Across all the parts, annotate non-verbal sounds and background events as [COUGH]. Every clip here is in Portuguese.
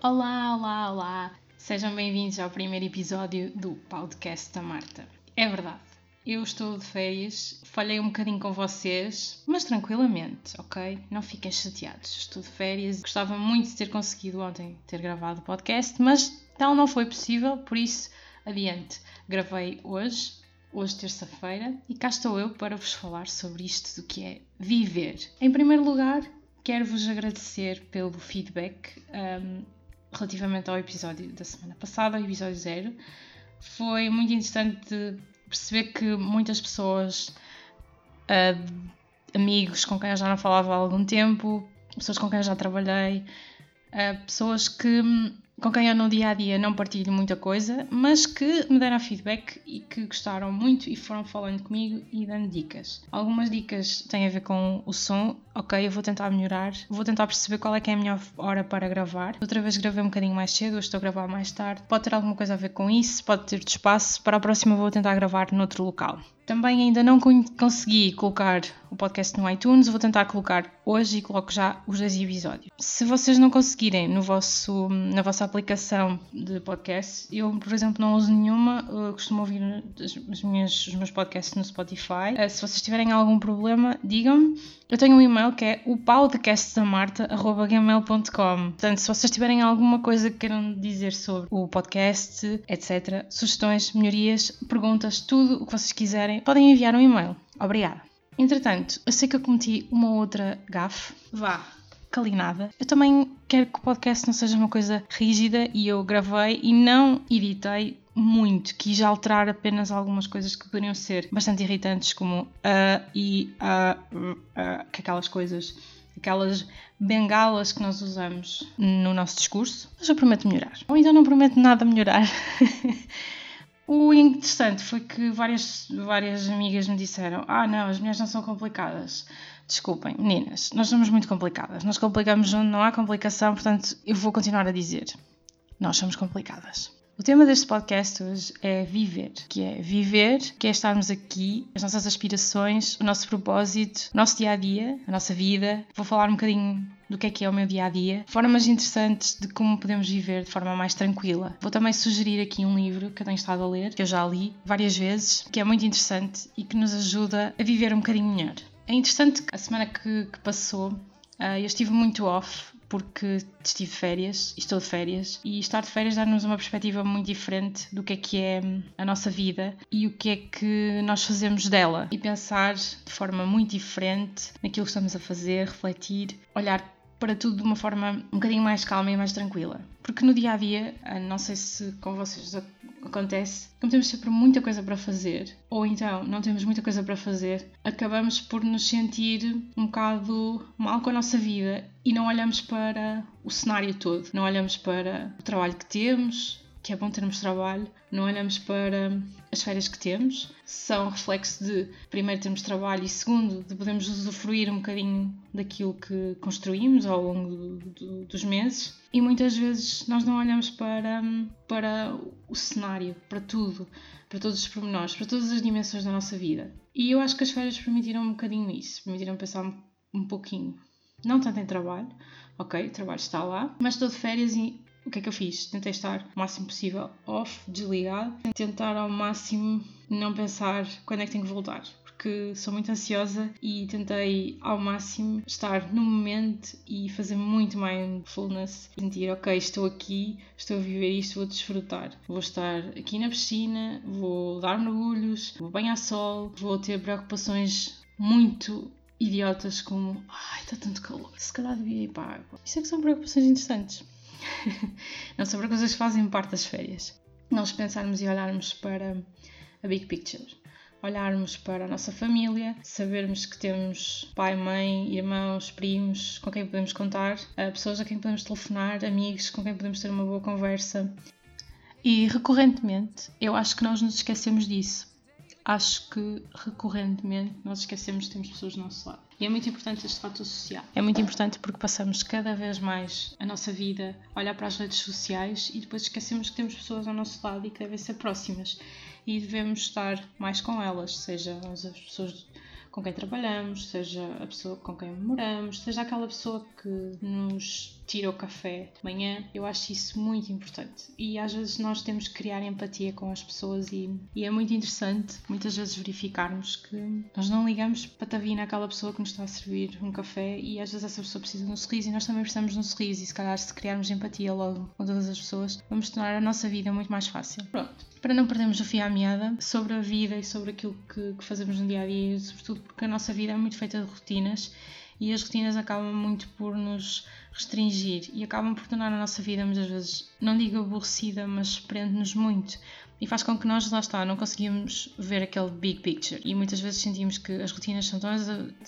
Olá, olá, olá! Sejam bem-vindos ao primeiro episódio do podcast da Marta. É verdade, eu estou de férias, falhei um bocadinho com vocês, mas tranquilamente, ok? Não fiquem chateados. Estou de férias, gostava muito de ter conseguido ontem ter gravado o podcast, mas tal não foi possível, por isso, adiante. Gravei hoje, hoje terça-feira, e cá estou eu para vos falar sobre isto do que é viver. Em primeiro lugar, quero-vos agradecer pelo feedback. Um, relativamente ao episódio da semana passada, o episódio zero. Foi muito interessante perceber que muitas pessoas, uh, amigos com quem eu já não falava há algum tempo, pessoas com quem eu já trabalhei, uh, pessoas que com quem eu no dia a dia não partilho muita coisa, mas que me deram feedback e que gostaram muito e foram falando comigo e dando dicas. Algumas dicas têm a ver com o som, ok, eu vou tentar melhorar, vou tentar perceber qual é que é a melhor hora para gravar. Outra vez gravei um bocadinho mais cedo, hoje estou a gravar mais tarde. Pode ter alguma coisa a ver com isso, pode ter de espaço. Para a próxima vou tentar gravar noutro local. Também ainda não consegui colocar o podcast no iTunes, vou tentar colocar hoje e coloco já os dois episódios. Se vocês não conseguirem no vosso, na vossa aplicação de podcast, eu, por exemplo, não uso nenhuma, eu costumo ouvir as minhas, os meus podcasts no Spotify. Eh, se vocês tiverem algum problema, digam-me. Eu tenho um e-mail que é o podcastdamarta.gmail.com Portanto, se vocês tiverem alguma coisa que queiram dizer sobre o podcast, etc., sugestões, melhorias, perguntas, tudo o que vocês quiserem, podem enviar um e-mail. Obrigada. Entretanto, eu sei que eu cometi uma outra gafe. Vá, calinada. Eu também quero que o podcast não seja uma coisa rígida e eu gravei e não editei muito, quis alterar apenas algumas coisas que poderiam ser bastante irritantes, como a uh, e a uh, uh, que aquelas coisas, aquelas bengalas que nós usamos no nosso discurso, mas eu prometo melhorar. Ou então não prometo nada melhorar. [LAUGHS] o interessante foi que várias, várias amigas me disseram: Ah, não, as mulheres não são complicadas. Desculpem, meninas, nós somos muito complicadas. Nós complicamos onde não há complicação, portanto, eu vou continuar a dizer: Nós somos complicadas. O tema deste podcast hoje é viver, que é viver, que é estarmos aqui, as nossas aspirações, o nosso propósito, o nosso dia a dia, a nossa vida. Vou falar um bocadinho do que é que é o meu dia a dia, formas interessantes de como podemos viver de forma mais tranquila. Vou também sugerir aqui um livro que eu tenho estado a ler, que eu já li várias vezes, que é muito interessante e que nos ajuda a viver um bocadinho melhor. É interessante que a semana que, que passou uh, eu estive muito off porque estive de férias, estou de férias, e estar de férias dá-nos uma perspectiva muito diferente do que é que é a nossa vida e o que é que nós fazemos dela. E pensar de forma muito diferente naquilo que estamos a fazer, refletir, olhar para tudo de uma forma um bocadinho mais calma e mais tranquila. Porque no dia a dia, ah, não sei se com vocês acontece, como temos sempre muita coisa para fazer, ou então não temos muita coisa para fazer, acabamos por nos sentir um bocado mal com a nossa vida e não olhamos para o cenário todo, não olhamos para o trabalho que temos, que é bom termos trabalho, não olhamos para as férias que temos, são reflexo de, primeiro, termos trabalho e, segundo, de podermos usufruir um bocadinho daquilo que construímos ao longo do, do, dos meses. E muitas vezes nós não olhamos para, para o cenário, para tudo, para todos os pormenores, para todas as dimensões da nossa vida. E eu acho que as férias permitiram um bocadinho isso, permitiram pensar um, um pouquinho. Não tanto em trabalho, ok, o trabalho está lá, mas estou de férias e o que é que eu fiz? Tentei estar o máximo possível off, desligado, tentar ao máximo não pensar quando é que tenho que voltar, porque sou muito ansiosa e tentei ao máximo estar no momento e fazer muito mindfulness, sentir, ok, estou aqui, estou a viver isto, vou desfrutar. Vou estar aqui na piscina, vou dar mergulhos, vou banhar sol, vou ter preocupações muito idiotas como ai, está tanto calor, se calhar devia ir para a água. Isso é que são preocupações interessantes. [LAUGHS] não sobre coisas que fazem parte das férias. Nós pensarmos e olharmos para a big picture. Olharmos para a nossa família, sabermos que temos pai, mãe, irmãos, primos com quem podemos contar, pessoas a quem podemos telefonar, amigos com quem podemos ter uma boa conversa. E recorrentemente, eu acho que nós nos esquecemos disso. Acho que recorrentemente nós esquecemos que temos pessoas do nosso lado. E é muito importante este fator social. É muito importante porque passamos cada vez mais a nossa vida a olhar para as redes sociais e depois esquecemos que temos pessoas ao nosso lado e que devem ser próximas. E devemos estar mais com elas, seja as pessoas com quem trabalhamos, seja a pessoa com quem moramos, seja aquela pessoa que nos tira o café de manhã. Eu acho isso muito importante. E às vezes nós temos que criar empatia com as pessoas e, e é muito interessante muitas vezes verificarmos que nós não ligamos patavina àquela pessoa que nos está a servir um café e às vezes essa pessoa precisa de um sorriso e nós também precisamos de um sorriso e se calhar se criarmos empatia logo com todas as pessoas vamos tornar a nossa vida muito mais fácil. Pronto. Para não perdermos o fio à meada sobre a vida e sobre aquilo que, que fazemos no dia a dia, sobretudo porque a nossa vida é muito feita de rotinas e as rotinas acabam muito por nos restringir e acabam por tornar a nossa vida muitas vezes, não digo aborrecida, mas prende-nos muito e faz com que nós, lá está, não conseguimos ver aquele big picture e muitas vezes sentimos que as rotinas são tão,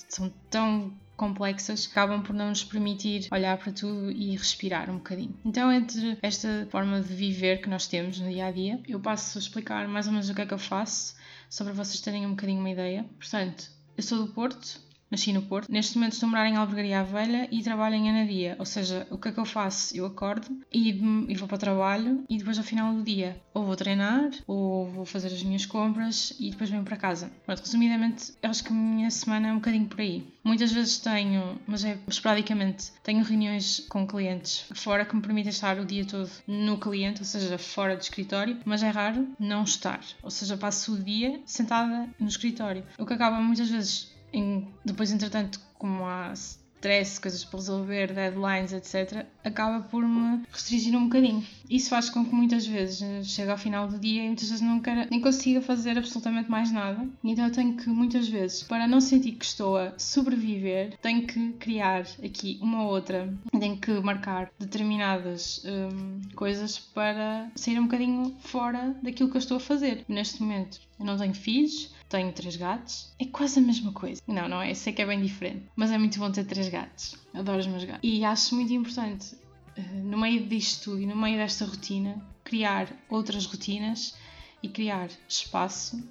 são tão complexas acabam por não nos permitir olhar para tudo e respirar um bocadinho. Então, entre esta forma de viver que nós temos no dia a dia, eu passo a explicar mais ou menos o que é que eu faço, só para vocês terem um bocadinho uma ideia. Portanto, eu sou do Porto, nasci no Porto. Neste momento estou a morar em Albergaria Velha e trabalho em Anadia. Ou seja, o que é que eu faço? Eu acordo e, e, vou para o trabalho e depois ao final do dia ou vou treinar ou vou fazer as minhas compras e depois venho para casa. Pronto, resumidamente, acho que a minha semana é um bocadinho por aí. Muitas vezes tenho, mas é esporadicamente, tenho reuniões com clientes fora que me permitem estar o dia todo no cliente, ou seja, fora do escritório, mas é raro não estar. Ou seja, passo o dia sentada no escritório. O que acaba muitas vezes em, depois, entretanto, como há stress, coisas para resolver, deadlines, etc., acaba por me restringir um bocadinho. Isso faz com que muitas vezes eh, chegue ao final do dia e muitas vezes não quero, nem consiga fazer absolutamente mais nada. Então eu tenho que, muitas vezes, para não sentir que estou a sobreviver, tenho que criar aqui uma outra, tenho que marcar determinadas hum, coisas para sair um bocadinho fora daquilo que eu estou a fazer. Neste momento eu não tenho filhos, tenho três gatos. É quase a mesma coisa. Não, não é? Sei que é bem diferente. Mas é muito bom ter três gatos. Adoro os meus gatos. E acho muito importante, eh, no meio disto tudo e no meio desta rotina, criar outras rotinas e criar espaço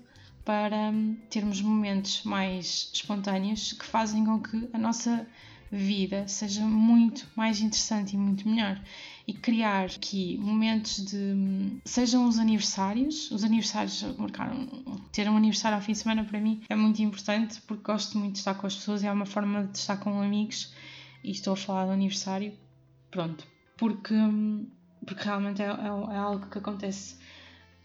para hum, termos momentos mais espontâneos que fazem com que a nossa vida seja muito mais interessante e muito melhor. E criar aqui momentos de. sejam os aniversários, os aniversários marcaram. ter um aniversário ao fim de semana para mim é muito importante porque gosto muito de estar com as pessoas, é uma forma de estar com amigos e estou a falar do aniversário, pronto, porque, porque realmente é, é, é algo que acontece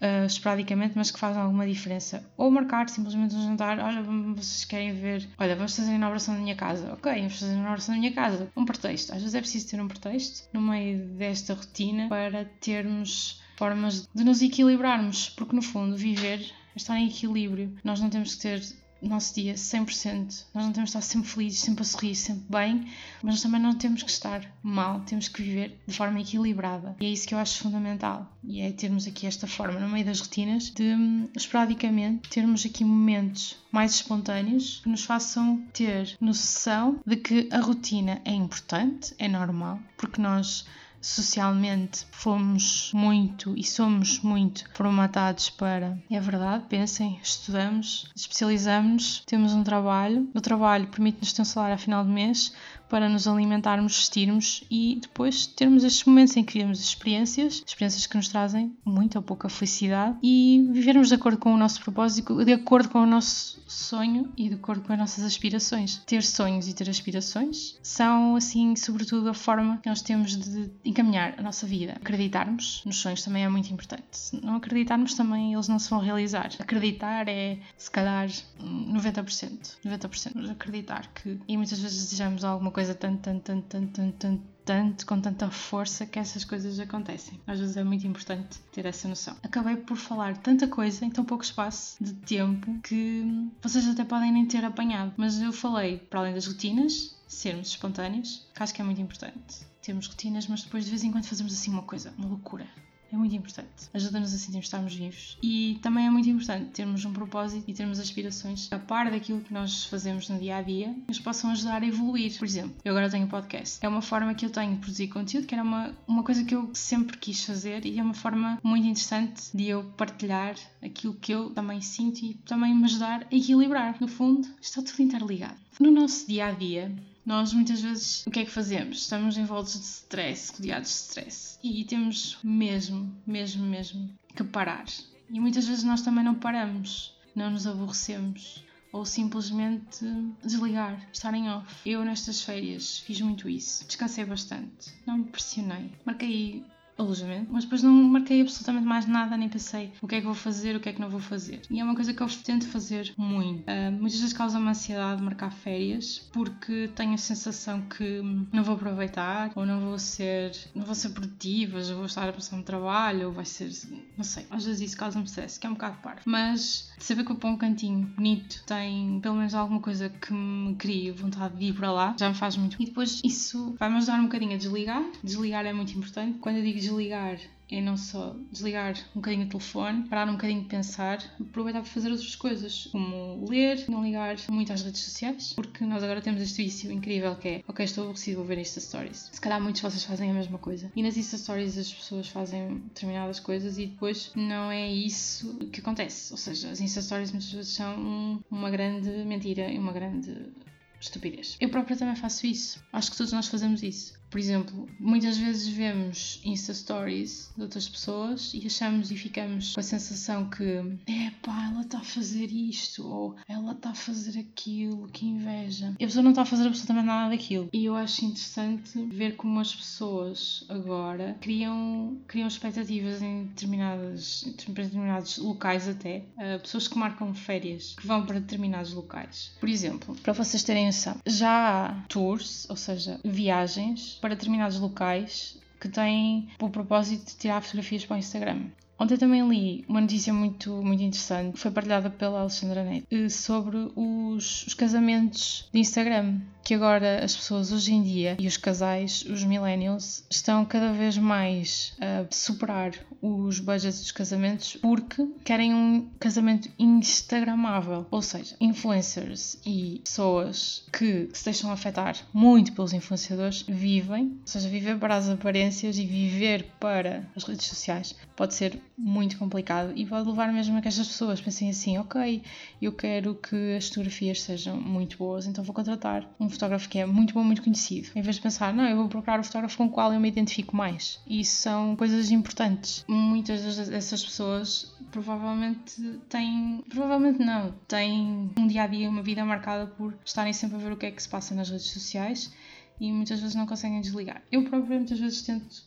uh, esporadicamente, mas que faz alguma diferença. Ou marcar simplesmente um jantar, olha, vocês querem ver, olha, vamos fazer a inauguração da minha casa. Ok, vamos fazer a inauguração da minha casa. Um pretexto. Às vezes é preciso ter um pretexto no meio desta rotina para termos formas de nos equilibrarmos, porque no fundo viver é estar em equilíbrio. Nós não temos que ter nosso dia 100%. Nós não temos que estar sempre felizes, sempre a sorrir, sempre bem, mas também não temos que estar mal, temos que viver de forma equilibrada. E é isso que eu acho fundamental. E é termos aqui esta forma, no meio das rotinas, de esporadicamente termos aqui momentos mais espontâneos que nos façam ter noção de que a rotina é importante, é normal, porque nós socialmente fomos muito e somos muito formatados para. É verdade, pensem, estudamos, especializamos, temos um trabalho, o trabalho permite-nos ter um salário a final do mês, para nos alimentarmos, vestirmos e depois termos estes momentos em que vivemos experiências, experiências que nos trazem muita ou pouca felicidade e vivermos de acordo com o nosso propósito, de acordo com o nosso sonho e de acordo com as nossas aspirações. Ter sonhos e ter aspirações são, assim, sobretudo a forma que nós temos de encaminhar a nossa vida. Acreditarmos nos sonhos também é muito importante. Se não acreditarmos também, eles não se vão realizar. Acreditar é, se calhar, 90%. 90%. Mas acreditar que, e muitas vezes desejamos alguma coisa tanto, tanto, tanto, tanto, tanto, tanto, tanto, com tanta força que essas coisas acontecem. Às vezes é muito importante ter essa noção. Acabei por falar tanta coisa em tão pouco espaço de tempo que vocês até podem nem ter apanhado, mas eu falei, para além das rotinas, sermos espontâneos, que acho que é muito importante. Temos rotinas, mas depois de vez em quando fazemos assim uma coisa, uma loucura é muito importante. Ajuda-nos a sentirmos estarmos vivos. E também é muito importante termos um propósito e termos aspirações a par daquilo que nós fazemos no dia a dia que nos possam ajudar a evoluir. Por exemplo, eu agora tenho podcast. É uma forma que eu tenho de produzir conteúdo, que era uma, uma coisa que eu sempre quis fazer e é uma forma muito interessante de eu partilhar aquilo que eu também sinto e também me ajudar a equilibrar. No fundo, está tudo interligado. No nosso dia a dia, nós muitas vezes o que é que fazemos? Estamos envoltos de stress, rodeados de stress e temos mesmo, mesmo, mesmo que parar. E muitas vezes nós também não paramos, não nos aborrecemos ou simplesmente desligar, estar em off. Eu nestas férias fiz muito isso, descansei bastante, não me pressionei. Marquei alojamento, mas depois não marquei absolutamente mais nada, nem pensei o que é que vou fazer, o que é que não vou fazer. E é uma coisa que eu tento fazer muito. Uh, muitas vezes causa-me ansiedade marcar férias porque tenho a sensação que não vou aproveitar ou não vou ser, não vou ser produtiva, já vou estar a passar no trabalho ou vai ser, não sei. Às vezes isso causa-me stress, que é um bocado par. Mas saber que eu ponho um cantinho bonito, tem pelo menos alguma coisa que me crie vontade de ir para lá, já me faz muito. E depois isso vai-me ajudar um bocadinho a desligar. Desligar é muito importante. Quando eu digo desligar é não só desligar um bocadinho o telefone, parar um bocadinho de pensar, aproveitar para fazer outras coisas, como ler, não ligar muito às redes sociais, porque nós agora temos este vício incrível que é, ok, estou aborrecido, vou ver Insta Stories. Se calhar muitos de vocês fazem a mesma coisa. E nas Insta Stories as pessoas fazem determinadas coisas e depois não é isso que acontece. Ou seja, as Insta Stories muitas vezes são uma grande mentira e uma grande estupidez. Eu própria também faço isso. Acho que todos nós fazemos isso. Por exemplo, muitas vezes vemos Insta Stories de outras pessoas e achamos e ficamos com a sensação que é pá, ela está a fazer isto ou ela está a fazer aquilo, que inveja. E a pessoa não está a fazer absolutamente nada daquilo. E eu acho interessante ver como as pessoas agora criam, criam expectativas em, determinadas, em determinados locais até. Uh, pessoas que marcam férias, que vão para determinados locais. Por exemplo, para vocês terem noção, já há tours, ou seja, viagens para determinados locais que têm o propósito de tirar fotografias para o Instagram. Ontem também li uma notícia muito, muito interessante que foi partilhada pela Alexandra Neto eh, sobre os, os, casamentos de Instagram. Que agora as pessoas hoje em dia e os casais, os millennials, estão cada vez mais a superar os budgets dos casamentos porque querem um casamento instagramável. Ou seja, influencers e pessoas que se deixam afetar muito pelos influenciadores vivem, ou seja, viver para as aparências e viver para as redes sociais pode ser muito complicado e pode levar mesmo a que estas pessoas pensem assim: ok, eu quero que as fotografias sejam muito boas, então vou contratar um fotógrafo que é muito bom, muito conhecido, em vez de pensar, não, eu vou procurar o fotógrafo com o qual eu me identifico mais. E são coisas importantes. Muitas dessas pessoas provavelmente têm, provavelmente não, têm um dia a dia, uma vida marcada por estarem sempre a ver o que é que se passa nas redes sociais e muitas vezes não conseguem desligar. Eu próprio muitas vezes tento,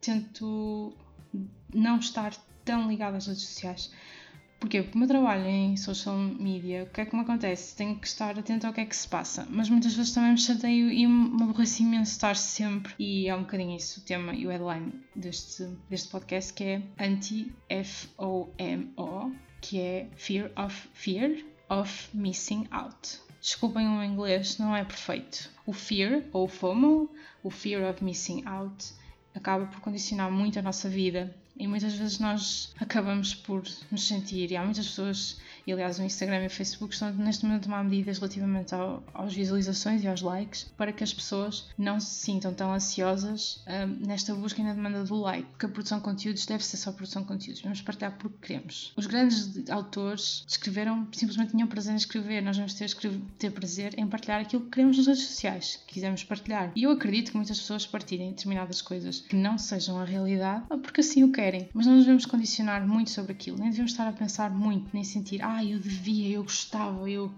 tento não estar tão ligada às redes sociais. Porquê? Porque o meu trabalho em social media, o que é que me acontece? Tenho que estar atento ao que é que se passa, mas muitas vezes também me chateio e me aborreci imenso estar sempre, e é um bocadinho isso o tema e o headline deste, deste podcast, que é Anti-FOMO, que é Fear of Fear of Missing Out. Desculpem o inglês, não é perfeito. O fear, ou FOMO, o Fear of Missing Out, acaba por condicionar muito a nossa vida e muitas vezes nós acabamos por nos sentir, e há muitas pessoas e aliás, o Instagram e o Facebook estão neste momento a tomar medidas relativamente ao, às visualizações e aos likes para que as pessoas não se sintam tão ansiosas um, nesta busca e na demanda do like. Porque a produção de conteúdos deve ser só produção de conteúdos. Vamos partilhar porque queremos. Os grandes autores escreveram, simplesmente tinham prazer em escrever. Nós vamos ter, ter prazer em partilhar aquilo que queremos nas redes sociais, que quisermos partilhar. E eu acredito que muitas pessoas partilhem determinadas coisas que não sejam a realidade porque assim o querem. Mas não nos devemos condicionar muito sobre aquilo. Nem devemos estar a pensar muito, nem sentir, ah, eu devia, eu gostava, eu,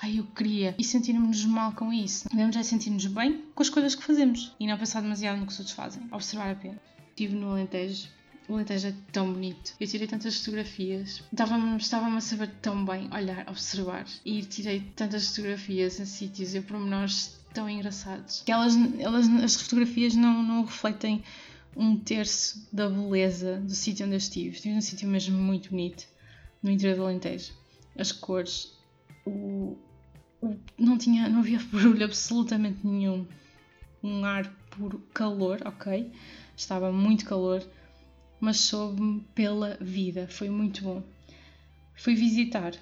ai, eu queria. E sentirmos-nos mal com isso. Devemos é sentir-nos bem com as coisas que fazemos e não pensar demasiado no que os outros fazem. Observar apenas. Estive no Alentejo o Alentejo é tão bonito. Eu tirei tantas fotografias. Estava-me estava a saber tão bem olhar, observar. E tirei tantas fotografias em sítios e pormenores tão engraçados. Que elas, elas, as fotografias não, não refletem um terço da beleza do sítio onde eu estive. Estive num sítio mesmo muito bonito, no interior do Alentejo as cores, o, o, não, tinha, não havia [LAUGHS] barulho absolutamente nenhum. Um ar por calor, ok? Estava muito calor, mas soube-me pela vida. Foi muito bom. Fui visitar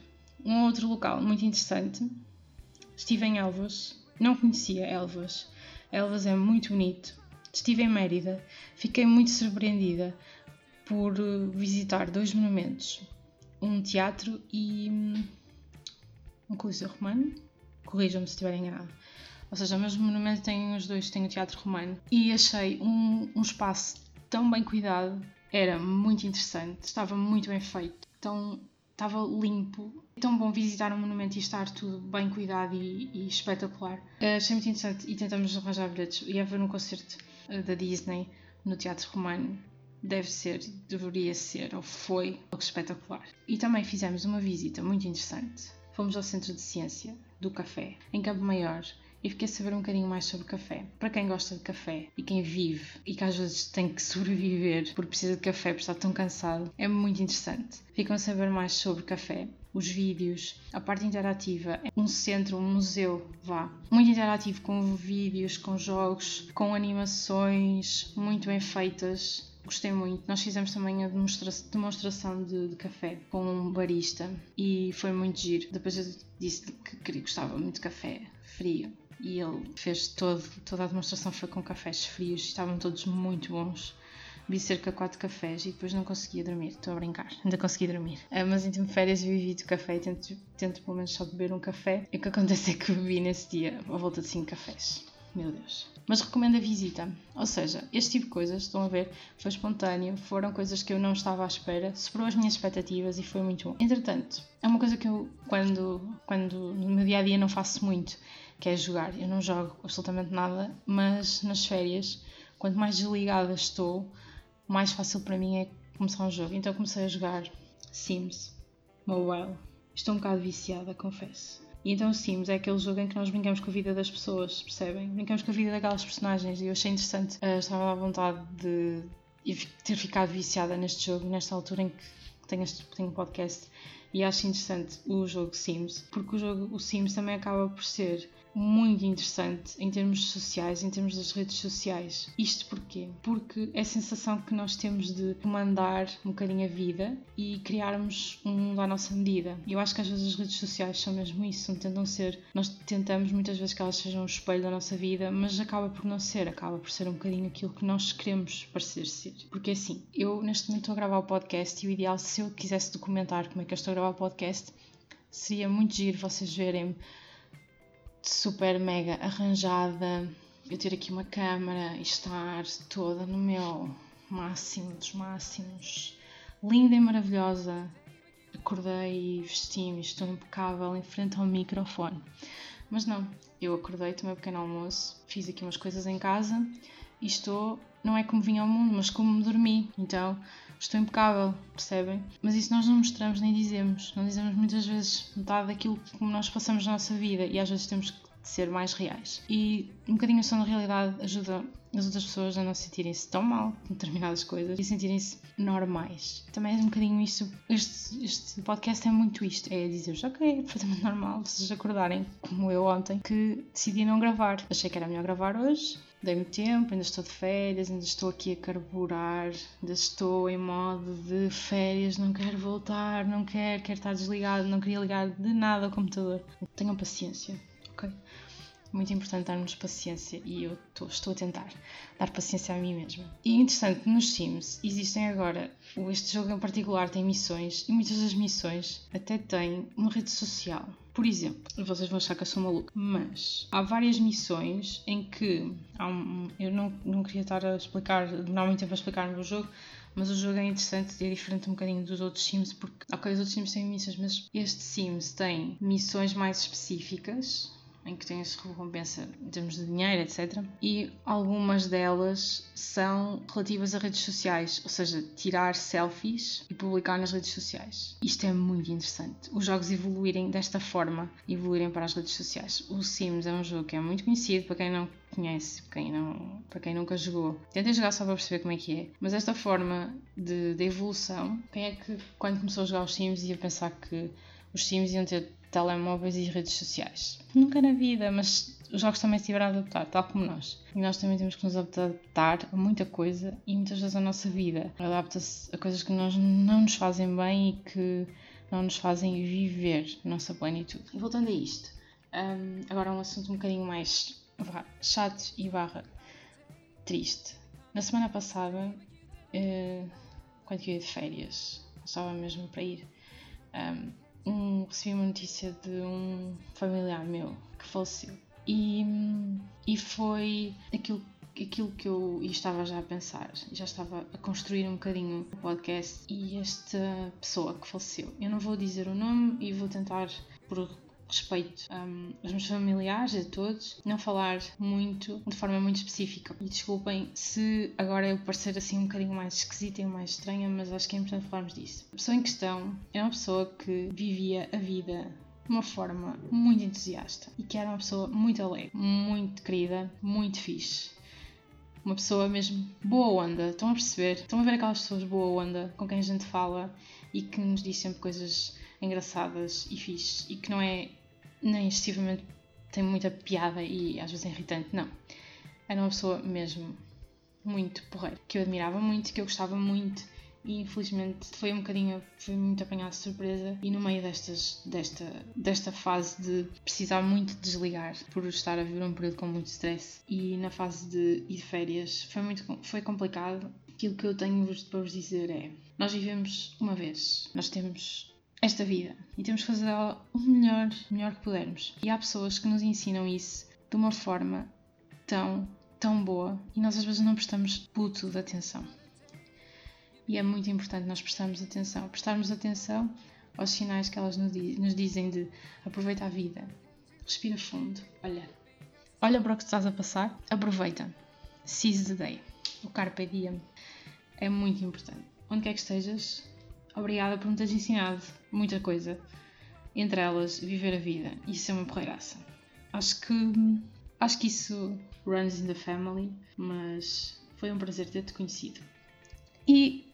um outro local muito interessante. Estive em Elvas, não conhecia Elvas. Elvas é muito bonito. Estive em Mérida, fiquei muito surpreendida por visitar dois monumentos um teatro e hum, um coliseu romano. Corrijam-me se estiver enganado. Ou seja, o mesmo monumento tem os dois, tem o teatro romano. E achei um, um espaço tão bem cuidado, era muito interessante, estava muito bem feito, tão, estava limpo. É tão bom visitar um monumento e estar tudo bem cuidado e, e espetacular. Achei muito interessante e tentamos arranjar bilhetes. Ia ver um concerto da Disney no Teatro Romano. Deve ser, deveria ser, ou foi, algo espetacular. E também fizemos uma visita muito interessante. Fomos ao Centro de Ciência do Café, em Campo Maior, e fiquei a saber um bocadinho mais sobre café. Para quem gosta de café e quem vive e que às vezes tem que [LAUGHS] sobreviver porque precisa de café porque está tão cansado, é muito interessante. Ficam a saber mais sobre café, os vídeos, a parte interativa, um centro, um museu, vá, muito interativo com vídeos, com jogos, com animações muito bem feitas. Gostei muito. Nós fizemos também a demonstra demonstração de, de, café com um barista e foi muito giro. Depois eu disse que queria, gostava muito de café frio e ele fez todo, toda a demonstração foi com cafés frios, estavam todos muito bons. Vi cerca de 4 cafés e depois não conseguia dormir, estou a brincar, ainda consegui dormir. Ah, mas em férias eu evito café e tento, tento pelo menos só beber um café. E o que acontece é que bebi nesse dia a volta de 5 cafés. Meu Deus. Mas recomendo a visita. Ou seja, este tipo de coisas, estão a ver, foi espontâneo, foram coisas que eu não estava à espera, superou as minhas expectativas e foi muito bom. Entretanto, é uma coisa que eu, quando, quando no meu dia a dia, não faço muito, que é jogar. Eu não jogo absolutamente nada, mas nas férias, quanto mais desligada estou, mais fácil para mim é começar um jogo. Então comecei a jogar Sims Mobile. Estou um bocado viciada, confesso. E então Sims é aquele jogo em que nós brincamos com a vida das pessoas, percebem? Brincamos com a vida daquelas personagens e eu achei interessante. Uh, estava à vontade de ter ficado viciada neste jogo, nesta altura em que tenho, este, tenho podcast e acho interessante o jogo Sims, porque o jogo o Sims também acaba por ser muito interessante em termos sociais, em termos das redes sociais. Isto porquê? Porque é a sensação que nós temos de comandar um bocadinho a vida e criarmos um mundo à nossa medida. Eu acho que às vezes as redes sociais são mesmo isso, tentam ser, nós tentamos muitas vezes que elas sejam um espelho da nossa vida, mas acaba por não ser, acaba por ser um bocadinho aquilo que nós queremos parecer ser. Porque assim, eu neste momento estou a gravar o podcast e o ideal se eu quisesse documentar como é que eu estou a gravar o podcast, seria muito giro vocês verem super mega arranjada, eu ter aqui uma câmera e estar toda no meu máximo dos máximos, linda e maravilhosa. Acordei e vesti-me, estou impecável em frente ao microfone. Mas não, eu acordei, tomei um pequeno almoço, fiz aqui umas coisas em casa e estou, não é como vim ao mundo, mas como me dormi. Então estou impecável, percebem? Mas isso nós não mostramos nem dizemos. Não dizemos muitas vezes metade daquilo que nós passamos na nossa vida e às vezes temos que ser mais reais. E um bocadinho só na realidade ajuda as outras pessoas a não sentirem-se tão mal com determinadas coisas e sentirem-se normais. Também é um bocadinho isto. Este, este podcast é muito isto: é dizer-vos, ok, é perfeitamente normal vocês acordarem, como eu ontem, que decidi não gravar. Achei que era melhor gravar hoje dei-me tempo, ainda estou de férias, ainda estou aqui a carburar, ainda estou em modo de férias, não quero voltar, não quero, quero estar desligado, não queria ligar de nada ao computador. Tenham paciência, ok? Muito importante darmos paciência e eu estou a tentar dar paciência a mim mesma. E interessante, nos Sims existem agora, este jogo em particular tem missões e muitas das missões até têm uma rede social. Por exemplo, vocês vão achar que eu sou maluca, mas há várias missões em que um, eu não, não queria estar a explicar, demorar muito tempo a explicar o jogo, mas o jogo é interessante e é diferente um bocadinho dos outros Sims, porque, ok, os outros Sims têm missões, mas este Sims tem missões mais específicas em que tens recompensa em termos de dinheiro, etc. E algumas delas são relativas a redes sociais, ou seja, tirar selfies e publicar nas redes sociais. Isto é muito interessante. Os jogos evoluírem desta forma, evoluírem para as redes sociais. O Sims é um jogo que é muito conhecido para quem não conhece, para quem, não, para quem nunca jogou. Tentem jogar só para perceber como é que é. Mas esta forma de, de evolução, quem é que quando começou a jogar os Sims ia pensar que os Sims iam ter telemóveis e redes sociais. Nunca na vida, mas os jogos também se tiveram a adaptar, tal como nós. E nós também temos que nos adaptar a muita coisa e muitas vezes a nossa vida adapta-se a coisas que nós não nos fazem bem e que não nos fazem viver a nossa plenitude. E voltando a isto, um, agora um assunto um bocadinho mais chato e barra triste. Na semana passada, uh, quando eu ia de férias, estava mesmo para ir. Um, um, recebi uma notícia de um familiar meu que faleceu. E, e foi aquilo aquilo que eu estava já a pensar, já estava a construir um bocadinho o podcast e esta pessoa que faleceu, eu não vou dizer o nome e vou tentar, por respeito um, aos meus familiares, a todos, não falar muito, de forma muito específica. E desculpem se agora eu parecer assim um bocadinho mais esquisita e mais estranha, mas acho que é importante falarmos disso. A pessoa em questão é uma pessoa que vivia a vida de uma forma muito entusiasta e que era uma pessoa muito alegre, muito querida, muito fixe. Uma pessoa mesmo boa onda, estão a perceber? Estão a ver aquelas pessoas boa onda com quem a gente fala e que nos diz sempre coisas engraçadas e fixe e que não é nem excessivamente tem muita piada e às vezes é irritante, não. Era uma pessoa mesmo muito porreira, que eu admirava muito, que eu gostava muito e infelizmente foi um bocadinho, foi muito apanhado de surpresa e no meio destas, desta, desta fase de precisar muito desligar por estar a viver um período com muito stress e na fase de ir de férias foi muito foi complicado. Aquilo que eu tenho para vos dizer é, nós vivemos uma vez, nós temos esta vida. E temos que fazer dela o melhor, o melhor que pudermos. E há pessoas que nos ensinam isso de uma forma tão, tão boa e nós às vezes não prestamos puto de atenção. E é muito importante nós prestarmos atenção, prestarmos atenção aos sinais que elas nos dizem de aproveita a vida, respira fundo, olha, olha para o que estás a passar, aproveita, seize the day, o carpe diem. É muito importante. Onde quer que estejas, Obrigada por me teres ensinado muita coisa. Entre elas, viver a vida e ser uma porreiraça. Acho que. Acho que isso runs in the family, mas foi um prazer ter-te conhecido. E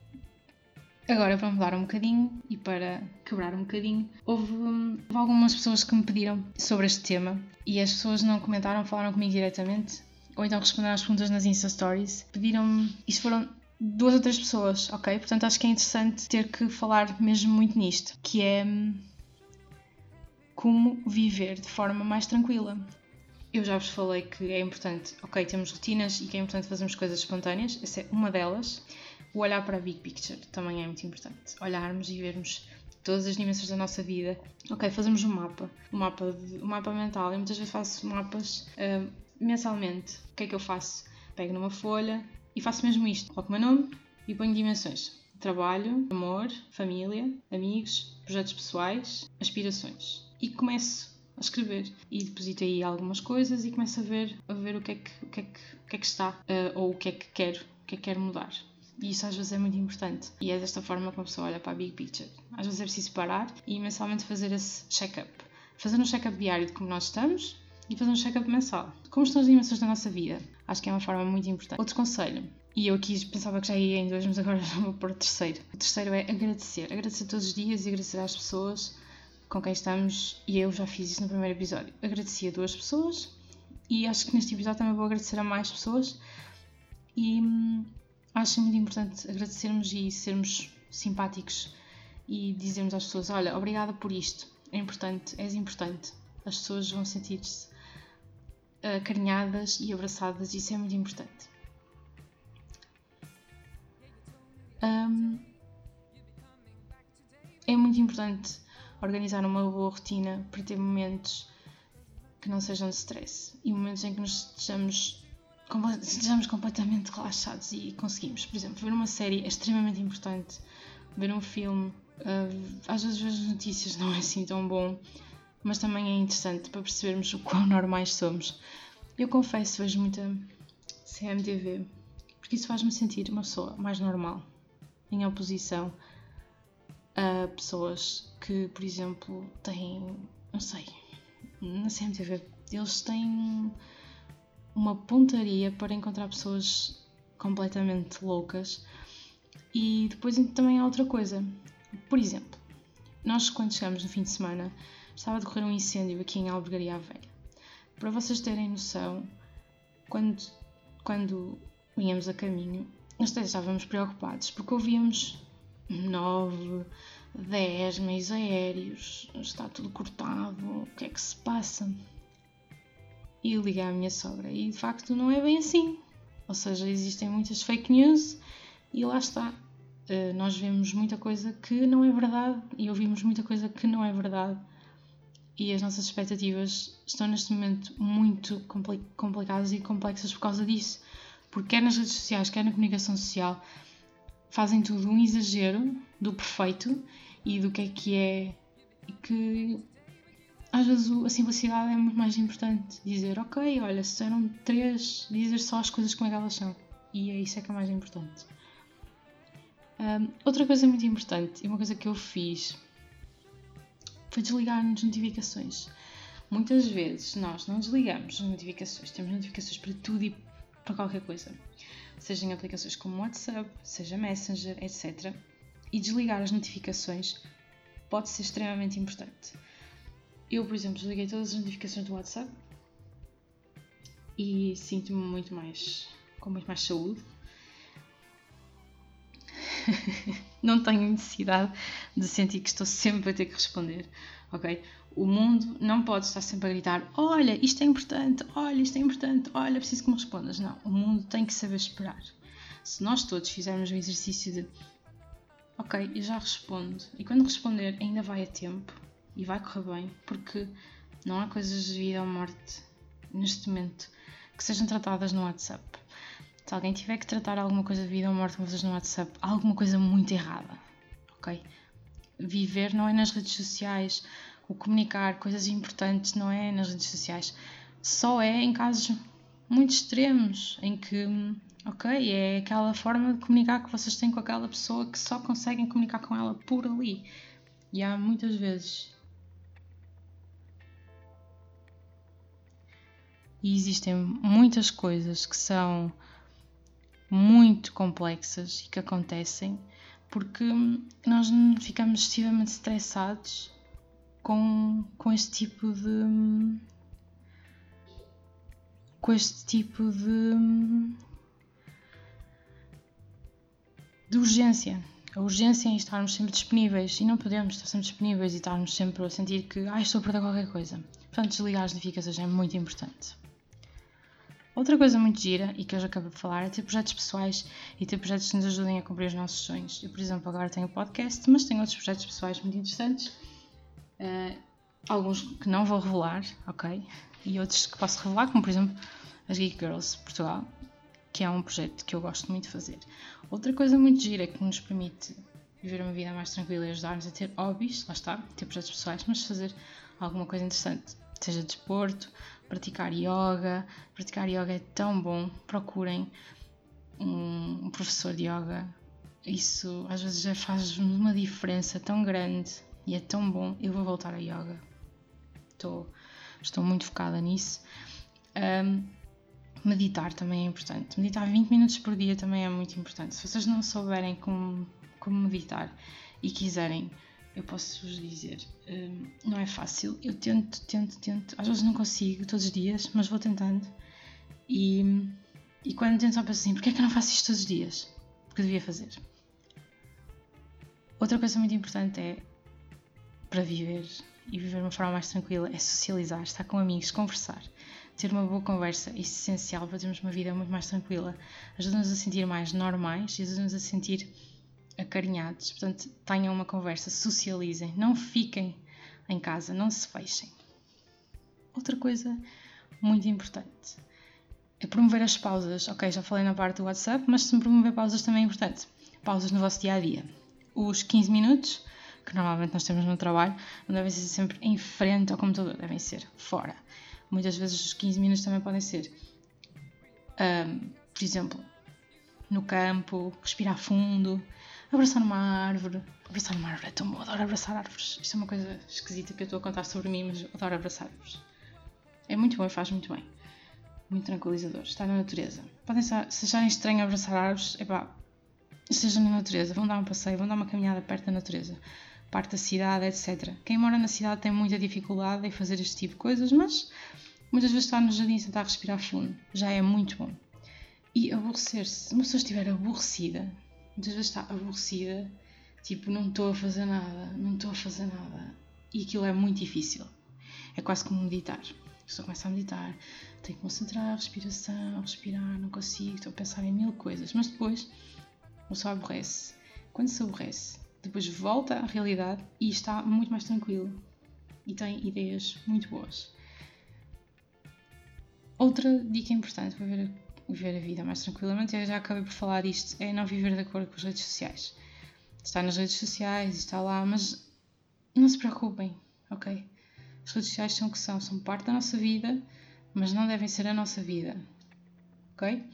Agora, para mudar um bocadinho e para quebrar um bocadinho, houve, houve, algumas pessoas que me pediram sobre este tema e as pessoas não comentaram, falaram comigo diretamente ou então responderam às perguntas nas Insta Stories. Pediram-me, isso foram duas ou três pessoas, ok? Portanto, acho que é interessante ter que falar mesmo muito nisto, que é hum, como viver de forma mais tranquila. Eu já vos falei que é importante, ok, temos rotinas e que é importante fazermos coisas espontâneas, essa é uma delas. O olhar para a big picture também é muito importante. Olharmos e vermos todas as dimensões da nossa vida. Ok, fazemos um mapa, um mapa, de, um mapa mental. Eu muitas vezes faço mapas uh, mensalmente. O que é que eu faço? Pego numa folha, e faço mesmo isto. Coloco o meu nome e ponho dimensões. Trabalho, amor, família, amigos, projetos pessoais, aspirações. E começo a escrever. E deposito aí algumas coisas e começo a ver, a ver o, que é que, o, que é que, o que é que está uh, ou o que é que quero, o que é que quero mudar. E isso às vezes é muito importante. E é desta forma que uma pessoa olha para a big picture. Às vezes é preciso parar e mensalmente fazer esse check-up. Fazer um check-up diário de como nós estamos e fazer um check-up mensal. Como estão as dimensões da nossa vida? Acho que é uma forma muito importante. Outro conselho, e eu aqui pensava que já ia em dois, mas agora [LAUGHS] já vou para o terceiro. O terceiro é agradecer. Agradecer todos os dias e agradecer às pessoas com quem estamos. E eu já fiz isso no primeiro episódio. Agradeci a duas pessoas e acho que neste episódio também vou agradecer a mais pessoas. E hum, acho muito importante agradecermos e sermos simpáticos e dizermos às pessoas: Olha, obrigada por isto. É importante, és importante. As pessoas vão sentir-se acarinhadas e abraçadas, isso é muito importante. Um, é muito importante organizar uma boa rotina para ter momentos que não sejam de stress e momentos em que nos estejamos, [LAUGHS] estejamos completamente relaxados e conseguimos. Por exemplo, ver uma série é extremamente importante, ver um filme, uh, às vezes ver as notícias [LAUGHS] não é assim tão bom, mas também é interessante para percebermos o quão [LAUGHS] normais somos. Eu confesso, vejo muita CMTV, porque isso faz-me sentir uma pessoa mais normal, em oposição a pessoas que, por exemplo, têm, não sei, na CMTV, eles têm uma pontaria para encontrar pessoas completamente loucas. E depois também há outra coisa. Por exemplo, nós quando chegamos no fim de semana estava a decorrer um incêndio aqui em Albergaria Velha. Para vocês terem noção, quando, quando vinhamos a caminho, nós até estávamos preocupados porque ouvíamos nove, dez meios aéreos, está tudo cortado, o que é que se passa? E eu liguei à minha sogra e de facto não é bem assim. Ou seja, existem muitas fake news e lá está. Eh, nós vemos muita coisa que não é verdade e ouvimos muita coisa que não é verdade e as nossas expectativas estão neste momento muito complicadas e complexas por causa disso. Porque quer nas redes sociais, quer na comunicação social, fazem tudo um exagero do perfeito e do que é que é. E que às vezes a simplicidade é muito mais importante. Dizer, ok, olha, se eram três, dizer só as coisas como é que elas são. E é isso é que é mais importante. Um, outra coisa muito importante, e uma coisa que eu fiz, foi desligar as notificações. Muitas vezes nós não desligamos as notificações, temos notificações para tudo e para qualquer coisa, seja em aplicações como WhatsApp, seja Messenger, etc. E desligar as notificações pode ser extremamente importante. Eu, por exemplo, desliguei todas as notificações do WhatsApp e sinto-me muito mais com muito mais saúde. [LAUGHS] não tenho necessidade de sentir que estou sempre a ter que responder, ok? O mundo não pode estar sempre a gritar: Olha, isto é importante, olha, isto é importante, olha, preciso que me respondas. Não, o mundo tem que saber esperar. Se nós todos fizermos o exercício de Ok, eu já respondo, e quando responder ainda vai a tempo, e vai correr bem, porque não há coisas de vida ou morte neste momento que sejam tratadas no WhatsApp. Se alguém tiver que tratar alguma coisa de vida ou morte com vocês no WhatsApp, alguma coisa muito errada, ok? Viver não é nas redes sociais, o comunicar coisas importantes não é nas redes sociais, só é em casos muito extremos em que, ok, é aquela forma de comunicar que vocês têm com aquela pessoa que só conseguem comunicar com ela por ali. E há muitas vezes e existem muitas coisas que são muito complexas e que acontecem porque nós ficamos excessivamente estressados com, com este tipo de com este tipo de de urgência. A urgência em estarmos sempre disponíveis e não podemos estar sempre disponíveis e estarmos sempre a sentir que ah, estou a perder qualquer coisa. Portanto desligar as notificações é muito importante Outra coisa muito gira, e que eu já acabei de falar, é ter projetos pessoais e ter projetos que nos ajudem a cumprir os nossos sonhos. Eu, por exemplo, agora tenho o podcast, mas tenho outros projetos pessoais muito interessantes. Uh, alguns que não vou revelar, ok? E outros que posso revelar, como por exemplo as Geek Girls Portugal, que é um projeto que eu gosto muito de fazer. Outra coisa muito gira que nos permite viver uma vida mais tranquila e ajudar-nos a ter hobbies, lá está, ter projetos pessoais, mas fazer alguma coisa interessante, seja desporto, praticar yoga. Praticar yoga é tão bom. Procurem um, professor de yoga. Isso às vezes já faz uma diferença tão grande e é tão bom. Eu vou voltar a yoga. Estou, estou muito focada nisso. Um, meditar também é importante. Meditar 20 minutos por dia também é muito importante. Se vocês não souberem como, como meditar e quiserem eu posso vos dizer, hum, não é fácil. Eu tento, tento, tento. Às vezes não consigo todos os dias, mas vou tentando. E, e quando tento, só penso assim: porquê é que eu não faço isto todos os dias? Porque devia fazer. Outra coisa muito importante é para viver e viver de uma forma mais tranquila é socializar, estar com amigos, conversar. Ter uma boa conversa é essencial para termos uma vida muito mais tranquila. Ajuda-nos a sentir mais normais e ajuda-nos a sentir acarinhados. Portanto, tenham uma conversa, socializem, não fiquem em casa, não se fechem. Outra coisa muito importante é promover as pausas. Ok, já falei na parte do WhatsApp, mas se promover pausas também é importante. Pausas no vosso dia a dia. Os 15 minutos, que normalmente nós temos no trabalho, não devem ser sempre em frente ao computador, devem ser fora. Muitas vezes os 15 minutos também podem ser, um, por exemplo, no campo, respirar fundo, abraçar uma árvore. Abraçar uma árvore é tão bom, adoro abraçar árvores. Isto é uma coisa esquisita que eu estou a contar sobre mim, mas adoro abraçar árvores. É muito bom e faz muito bem. Muito tranquilizador. Estar na natureza. Podem se acharem estranho abraçar árvores, epá, estejam na natureza, vão dar um passeio, vão dar uma caminhada perto da natureza, parte da cidade, etc. Quem mora na cidade tem muita dificuldade em fazer este tipo de coisas, mas muitas vezes estar no jardim e tentar respirar fundo já é muito bom. E aborrecer-se, se uma pessoa estiver aborrecida, muitas vezes está aborrecida, tipo, não estou a fazer nada, não estou a fazer nada. E aquilo é muito difícil. É quase como meditar. A pessoa começa a meditar, tem que concentrar, respiração, respirar, não consigo, estou a pensar em mil coisas. Mas depois, a pessoa aborrece. Quando se aborrece, depois volta à realidade e está muito mais tranquilo. E tem ideias muito boas. Outra dica importante para ver viver a vida mais tranquilamente. Eu já acabei por falar disto, é não viver de acordo com as redes sociais. Está nas redes sociais, está lá, mas não se preocupem, ok? As redes sociais são o que são, são parte da nossa vida, mas não devem ser a nossa vida, ok?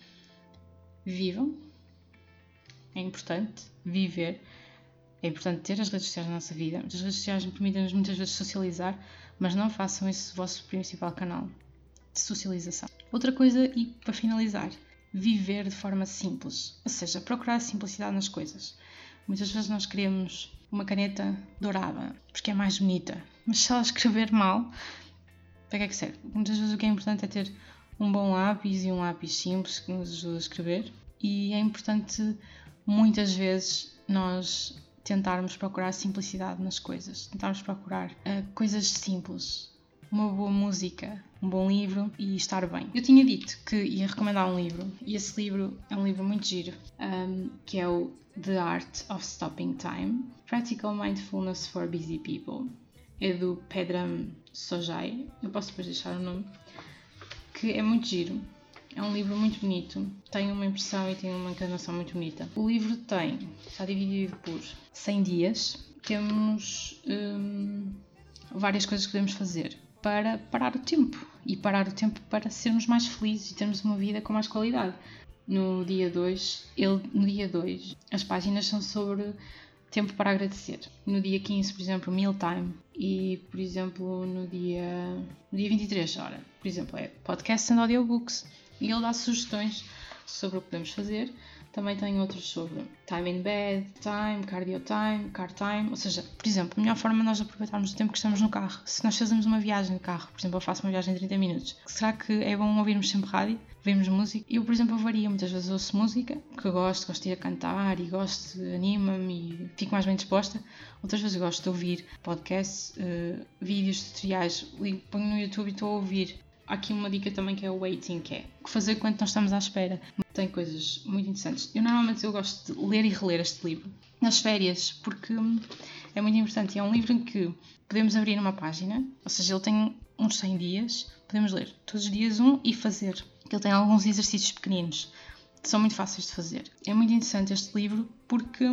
Vivam, é importante viver, é importante ter as redes sociais na nossa vida. As redes sociais permitem-nos muitas vezes socializar, mas não façam esse vosso principal canal de socialização. Outra coisa, e para finalizar, viver de forma simples, ou seja, procurar simplicidade nas coisas. Muitas vezes nós queremos uma caneta dourada porque é mais bonita, mas se ela escrever mal, para que é que serve? Muitas vezes o que é importante é ter um bom lápis e um lápis simples que nos ajuda a escrever, e é importante muitas vezes nós tentarmos procurar simplicidade nas coisas, tentarmos procurar uh, coisas simples, uma boa música, um bom livro e estar bem. Eu tinha dito que ia recomendar um livro e esse livro é um livro muito giro, um, que é o The Art of Stopping Time Practical Mindfulness for Busy People. É do Pedram Sojai, eu posso depois deixar o nome, que é muito giro. É um livro muito bonito, tem uma impressão e tem uma encarnação muito bonita. O livro tem, está dividido por 100 dias, temos hum, várias coisas que podemos fazer para parar o tempo e parar o tempo para sermos mais felizes e termos uma vida com mais qualidade. No dia 2, ele no dia 2, as páginas são sobre tempo para agradecer. No dia 15, por exemplo, meal time e, por exemplo, no dia no dia 23, ora, por exemplo, é podcast and audiobooks e ele dá sugestões sobre o que podemos fazer também tem outros sobre time in bed, time, cardio time, car time. Ou seja, por exemplo, a melhor forma de nós aproveitarmos o tempo que estamos no carro. Se nós fazemos uma viagem de carro, por exemplo, eu faço uma viagem de 30 minutos, será que é bom ouvirmos sempre rádio? Vemos música. Eu, por exemplo, varia. Muitas vezes ouço música, que eu gosto, gosto de ir a cantar e gosto, anima-me e fico mais bem disposta. Outras vezes gosto de ouvir podcasts, uh, vídeos, tutoriais, ponho no YouTube e estou a ouvir Há aqui uma dica também que é o waiting, que é o que fazer quando nós estamos à espera. Tem coisas muito interessantes. Eu normalmente eu gosto de ler e reler este livro nas férias, porque é muito importante. É um livro em que podemos abrir uma página, ou seja, ele tem uns 100 dias, podemos ler todos os dias um e fazer. Ele tem alguns exercícios pequeninos, que são muito fáceis de fazer. É muito interessante este livro porque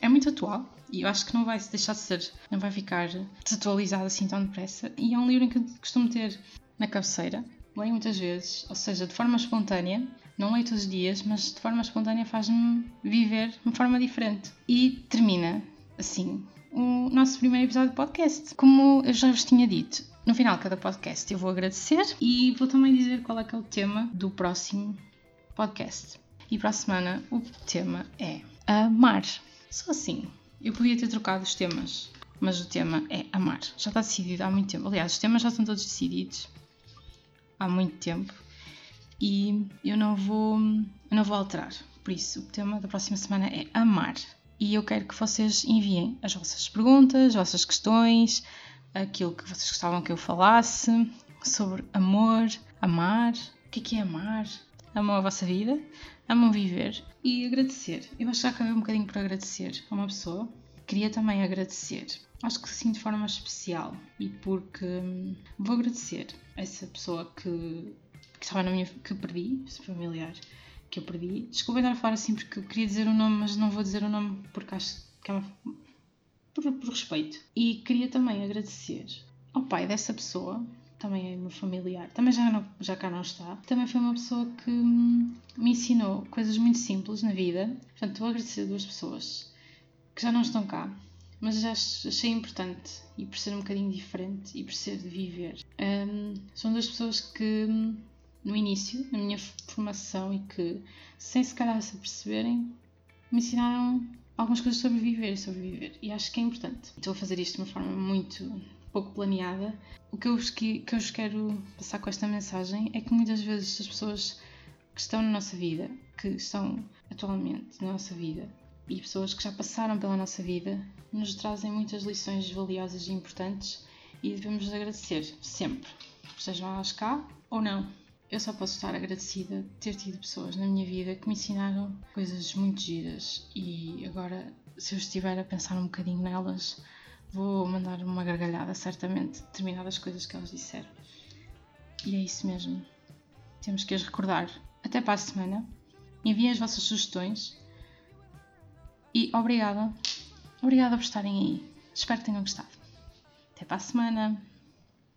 é muito atual e eu acho que não vai deixar de ser, não vai ficar desatualizado assim tão depressa. E é um livro em que costumo ter na cabeceira. Leio muitas vezes, ou seja, de forma espontânea. Não leio todos os dias, mas de forma espontânea faz-me viver de uma forma diferente. E termina assim o nosso primeiro episódio de podcast. Como eu já vos tinha dito, no final de cada podcast eu vou agradecer e vou também dizer qual é que é o tema do próximo podcast. E para a semana o tema é amar. Só assim. Eu podia ter trocado os temas, mas o tema é amar. Já está decidido há muito tempo. Aliás, os temas já estão todos decididos há muito tempo e eu não vou, eu não vou alterar. Por isso, o tema da próxima semana é amar. E eu quero que vocês enviem as vossas perguntas, as vossas questões, aquilo que vocês gostavam que eu falasse sobre amor, amar, o que é, que é amar, amam a vossa vida, amam viver e agradecer. Eu acho que já acabei um bocadinho por agradecer a uma pessoa. Queria também agradecer acho que sim de forma especial e porque hum, vou agradecer a essa pessoa que, que estava na minha que perdi, esse familiar que eu perdi. Desculpa estar a falar assim porque eu queria dizer o nome, mas não vou dizer o nome porque acho que é uma, por, por respeito. E queria também agradecer ao pai dessa pessoa, também é meu familiar, também já, não, já cá não está, também foi uma pessoa que hum, me ensinou coisas muito simples na vida. Portanto, vou agradecer a duas pessoas que já não estão cá mas já achei importante e por ser um bocadinho diferente e por ser de viver. Um, são duas pessoas que no início, na minha formação e que sem se calhar se perceberem, me ensinaram algumas coisas sobre viver e sobreviver e acho que é importante. Estou a fazer isto de uma forma muito pouco planeada. O que eu, vos, que eu vos quero passar com esta mensagem é que muitas vezes as pessoas que estão na nossa vida, que estão atualmente na nossa vida, e pessoas que já passaram pela nossa vida nos trazem muitas lições valiosas e importantes e devemos agradecer sempre, sejam elas cá ou não. Eu só posso estar agradecida de ter tido pessoas na minha vida que me ensinaram coisas muito giras e agora, se eu estiver a pensar um bocadinho nelas, vou mandar uma gargalhada, certamente, de determinadas coisas que elas disseram. E é isso mesmo. Temos que as recordar Até para a semana. Enviem as vossas sugestões. E obrigada. Obrigada por estarem aí. Espero que tenham gostado. Até para a semana.